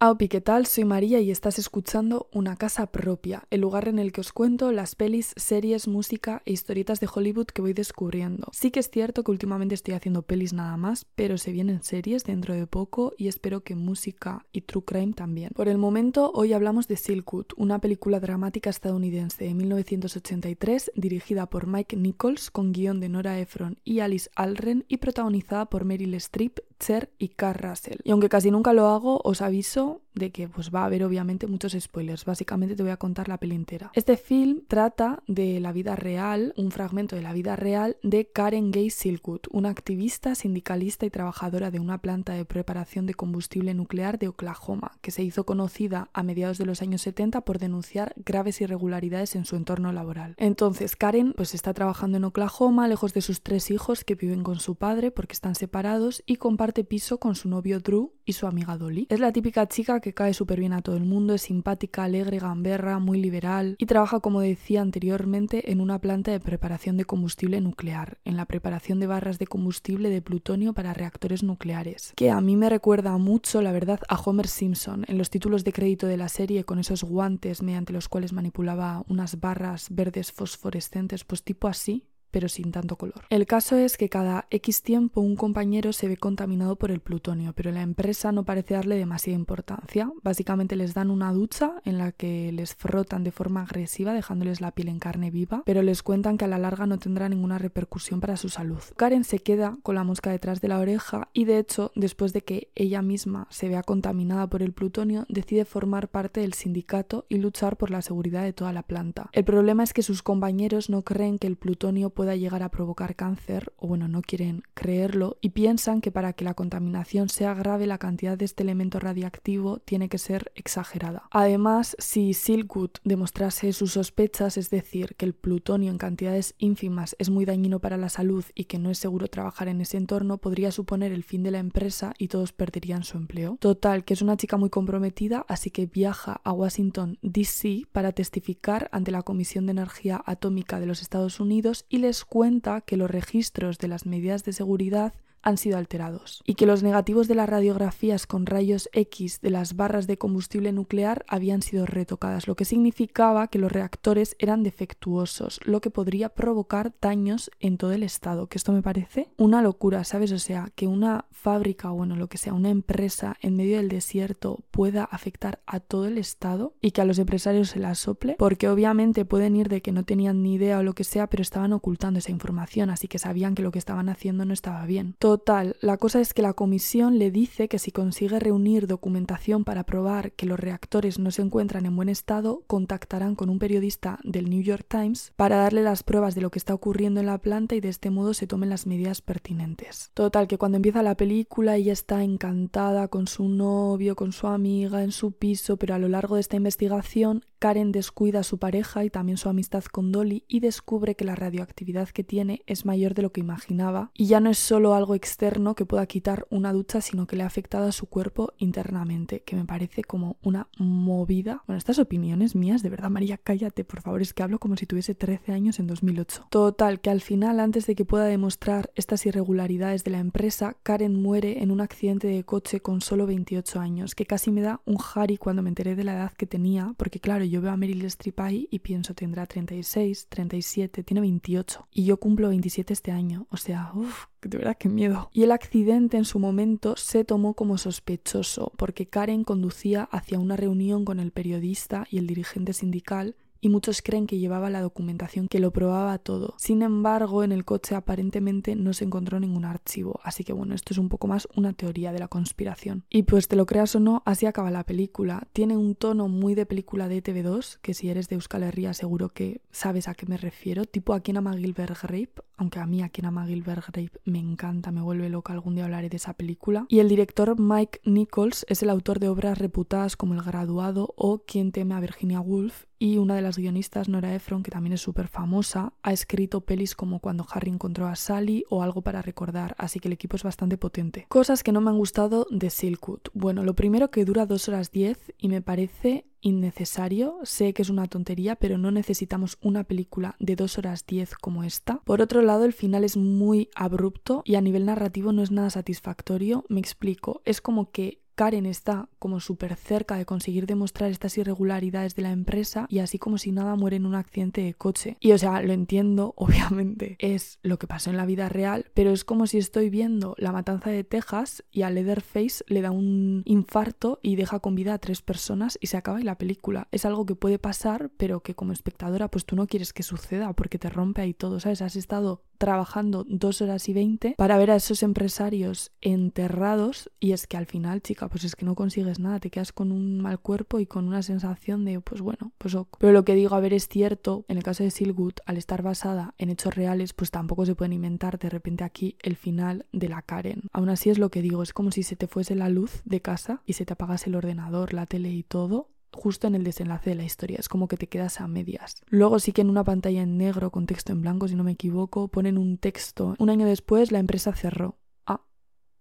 Aupi, ¿qué tal? Soy María y estás escuchando Una Casa Propia, el lugar en el que os cuento las pelis, series, música e historietas de Hollywood que voy descubriendo. Sí que es cierto que últimamente estoy haciendo pelis nada más, pero se vienen series dentro de poco y espero que música y true crime también. Por el momento, hoy hablamos de Silkwood, una película dramática estadounidense de 1983 dirigida por Mike Nichols con guion de Nora Ephron y Alice Alren y protagonizada por Meryl Streep, Cher y Carl Russell. Y aunque casi nunca lo hago, os aviso de que pues va a haber obviamente muchos spoilers. Básicamente te voy a contar la peli entera. Este film trata de la vida real, un fragmento de la vida real de Karen Gay Silkwood, una activista, sindicalista y trabajadora de una planta de preparación de combustible nuclear de Oklahoma, que se hizo conocida a mediados de los años 70 por denunciar graves irregularidades en su entorno laboral. Entonces, Karen pues está trabajando en Oklahoma, lejos de sus tres hijos que viven con su padre porque están separados y comparte piso con su novio Drew y su amiga Dolly. Es la típica chica que cae súper bien a todo el mundo, es simpática, alegre, gamberra, muy liberal y trabaja, como decía anteriormente, en una planta de preparación de combustible nuclear, en la preparación de barras de combustible de plutonio para reactores nucleares, que a mí me recuerda mucho, la verdad, a Homer Simpson en los títulos de crédito de la serie con esos guantes mediante los cuales manipulaba unas barras verdes fosforescentes, pues tipo así, pero sin tanto color. El caso es que cada X tiempo un compañero se ve contaminado por el plutonio, pero la empresa no parece darle demasiada importancia. Básicamente les dan una ducha en la que les frotan de forma agresiva dejándoles la piel en carne viva, pero les cuentan que a la larga no tendrá ninguna repercusión para su salud. Karen se queda con la mosca detrás de la oreja y de hecho, después de que ella misma se vea contaminada por el plutonio, decide formar parte del sindicato y luchar por la seguridad de toda la planta. El problema es que sus compañeros no creen que el plutonio pueda llegar a provocar cáncer, o bueno, no quieren creerlo, y piensan que para que la contaminación sea grave la cantidad de este elemento radiactivo tiene que ser exagerada. Además, si Silkwood demostrase sus sospechas, es decir, que el plutonio en cantidades ínfimas es muy dañino para la salud y que no es seguro trabajar en ese entorno, podría suponer el fin de la empresa y todos perderían su empleo. Total, que es una chica muy comprometida, así que viaja a Washington, D.C. para testificar ante la Comisión de Energía Atómica de los Estados Unidos y le cuenta que los registros de las medidas de seguridad han sido alterados y que los negativos de las radiografías con rayos X de las barras de combustible nuclear habían sido retocadas, lo que significaba que los reactores eran defectuosos, lo que podría provocar daños en todo el estado, que esto me parece una locura, ¿sabes? O sea, que una fábrica o bueno, lo que sea, una empresa en medio del desierto pueda afectar a todo el estado y que a los empresarios se la sople, porque obviamente pueden ir de que no tenían ni idea o lo que sea, pero estaban ocultando esa información, así que sabían que lo que estaban haciendo no estaba bien. Total, la cosa es que la comisión le dice que si consigue reunir documentación para probar que los reactores no se encuentran en buen estado, contactarán con un periodista del New York Times para darle las pruebas de lo que está ocurriendo en la planta y de este modo se tomen las medidas pertinentes. Total, que cuando empieza la película ella está encantada con su novio, con su amiga, en su piso, pero a lo largo de esta investigación Karen descuida a su pareja y también su amistad con Dolly y descubre que la radioactividad que tiene es mayor de lo que imaginaba y ya no es solo algo externo que pueda quitar una ducha, sino que le ha afectado a su cuerpo internamente, que me parece como una movida. Bueno, estas opiniones mías, de verdad, María, cállate, por favor, es que hablo como si tuviese 13 años en 2008. Total, que al final, antes de que pueda demostrar estas irregularidades de la empresa, Karen muere en un accidente de coche con solo 28 años, que casi me da un jari cuando me enteré de la edad que tenía, porque claro, yo veo a Meryl Streep ahí y pienso tendrá 36, 37, tiene 28 y yo cumplo 27 este año, o sea, uff, de verdad qué miedo. Y el accidente en su momento se tomó como sospechoso porque Karen conducía hacia una reunión con el periodista y el dirigente sindical y muchos creen que llevaba la documentación que lo probaba todo. Sin embargo, en el coche aparentemente no se encontró ningún archivo, así que bueno, esto es un poco más una teoría de la conspiración. Y pues te lo creas o no, así acaba la película. Tiene un tono muy de película de TV2, que si eres de Euskal Herria seguro que sabes a qué me refiero, tipo aquí en Gilbert Grape, aunque a mí aquí en Gilbert Grape me encanta, me vuelve loca, algún día hablaré de esa película. Y el director Mike Nichols es el autor de obras reputadas como El Graduado o Quien teme a Virginia Woolf y una de las guionistas, Nora Ephron, que también es súper famosa, ha escrito pelis como Cuando Harry encontró a Sally o Algo para recordar, así que el equipo es bastante potente. Cosas que no me han gustado de Silkwood. Bueno, lo primero que dura 2 horas 10 y me parece innecesario. Sé que es una tontería, pero no necesitamos una película de 2 horas 10 como esta. Por otro lado, el final es muy abrupto y a nivel narrativo no es nada satisfactorio. Me explico, es como que Karen está como súper cerca de conseguir demostrar estas irregularidades de la empresa y así como si nada muere en un accidente de coche. Y o sea, lo entiendo, obviamente, es lo que pasó en la vida real, pero es como si estoy viendo la matanza de Texas y a Leatherface le da un infarto y deja con vida a tres personas y se acaba la película. Es algo que puede pasar, pero que como espectadora pues tú no quieres que suceda porque te rompe ahí todo, ¿sabes? Has estado trabajando dos horas y veinte para ver a esos empresarios enterrados y es que al final, chica, pues es que no consigues nada, te quedas con un mal cuerpo y con una sensación de, pues bueno, pues ok. Pero lo que digo, a ver, es cierto, en el caso de Silgood, al estar basada en hechos reales, pues tampoco se pueden inventar de repente aquí el final de la Karen. Aún así es lo que digo, es como si se te fuese la luz de casa y se te apagase el ordenador, la tele y todo justo en el desenlace de la historia. Es como que te quedas a medias. Luego sí que en una pantalla en negro con texto en blanco, si no me equivoco, ponen un texto. Un año después la empresa cerró.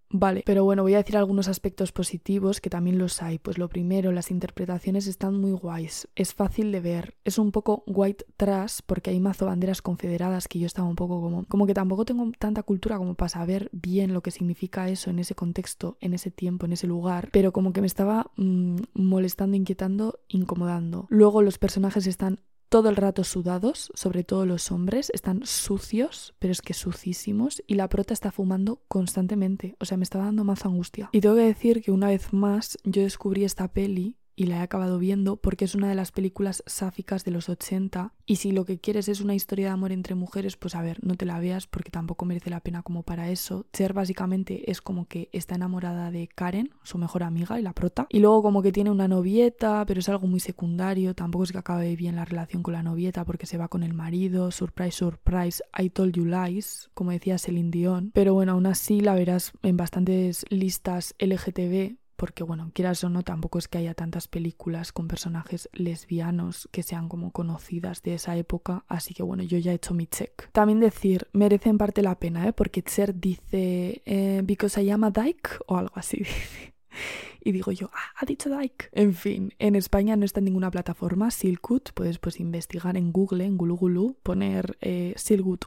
Vale, pero bueno, voy a decir algunos aspectos positivos que también los hay. Pues lo primero, las interpretaciones están muy guays. Es fácil de ver. Es un poco white trash porque hay mazo banderas confederadas que yo estaba un poco como... Como que tampoco tengo tanta cultura como para saber bien lo que significa eso en ese contexto, en ese tiempo, en ese lugar. Pero como que me estaba mm, molestando, inquietando, incomodando. Luego los personajes están todo el rato sudados, sobre todo los hombres, están sucios, pero es que sucísimos, y la prota está fumando constantemente, o sea, me estaba dando más angustia. Y tengo que decir que una vez más yo descubrí esta peli y la he acabado viendo porque es una de las películas sáficas de los 80 y si lo que quieres es una historia de amor entre mujeres, pues a ver, no te la veas porque tampoco merece la pena como para eso. Cher básicamente es como que está enamorada de Karen, su mejor amiga y la prota, y luego como que tiene una novieta, pero es algo muy secundario, tampoco es que acabe bien la relación con la novieta porque se va con el marido, surprise, surprise, I told you lies, como decía Celine Dion, pero bueno, aún así la verás en bastantes listas LGTB porque bueno, quieras o no, tampoco es que haya tantas películas con personajes lesbianos que sean como conocidas de esa época, así que bueno, yo ya he hecho mi check. También decir, merece en parte la pena, ¿eh? porque Cher dice, eh, because I am a dyke o algo así, Y digo yo, ah, ha dicho Dyke. En fin, en España no está en ninguna plataforma. Silkwood, puedes pues investigar en Google, en Gulugulu, poner eh,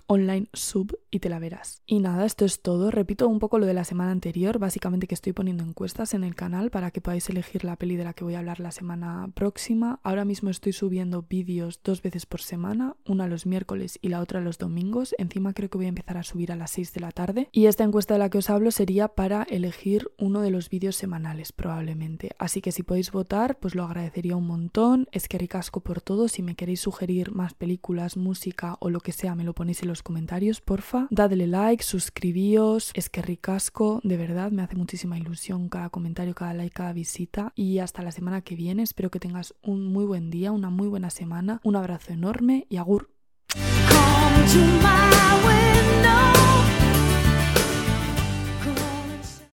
Online Sub y te la verás. Y nada, esto es todo. Repito un poco lo de la semana anterior, básicamente que estoy poniendo encuestas en el canal para que podáis elegir la peli de la que voy a hablar la semana próxima. Ahora mismo estoy subiendo vídeos dos veces por semana, una los miércoles y la otra los domingos. Encima creo que voy a empezar a subir a las 6 de la tarde. Y esta encuesta de la que os hablo sería para elegir uno de los vídeos semanales probablemente. Así que si podéis votar, pues lo agradecería un montón. Es que ricasco por todo. Si me queréis sugerir más películas, música o lo que sea, me lo ponéis en los comentarios, porfa. Dadle like, suscribíos. Es que ricasco, de verdad, me hace muchísima ilusión cada comentario, cada like, cada visita. Y hasta la semana que viene. Espero que tengas un muy buen día, una muy buena semana. Un abrazo enorme y agur.